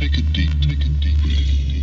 Take a deep, take a deep breath.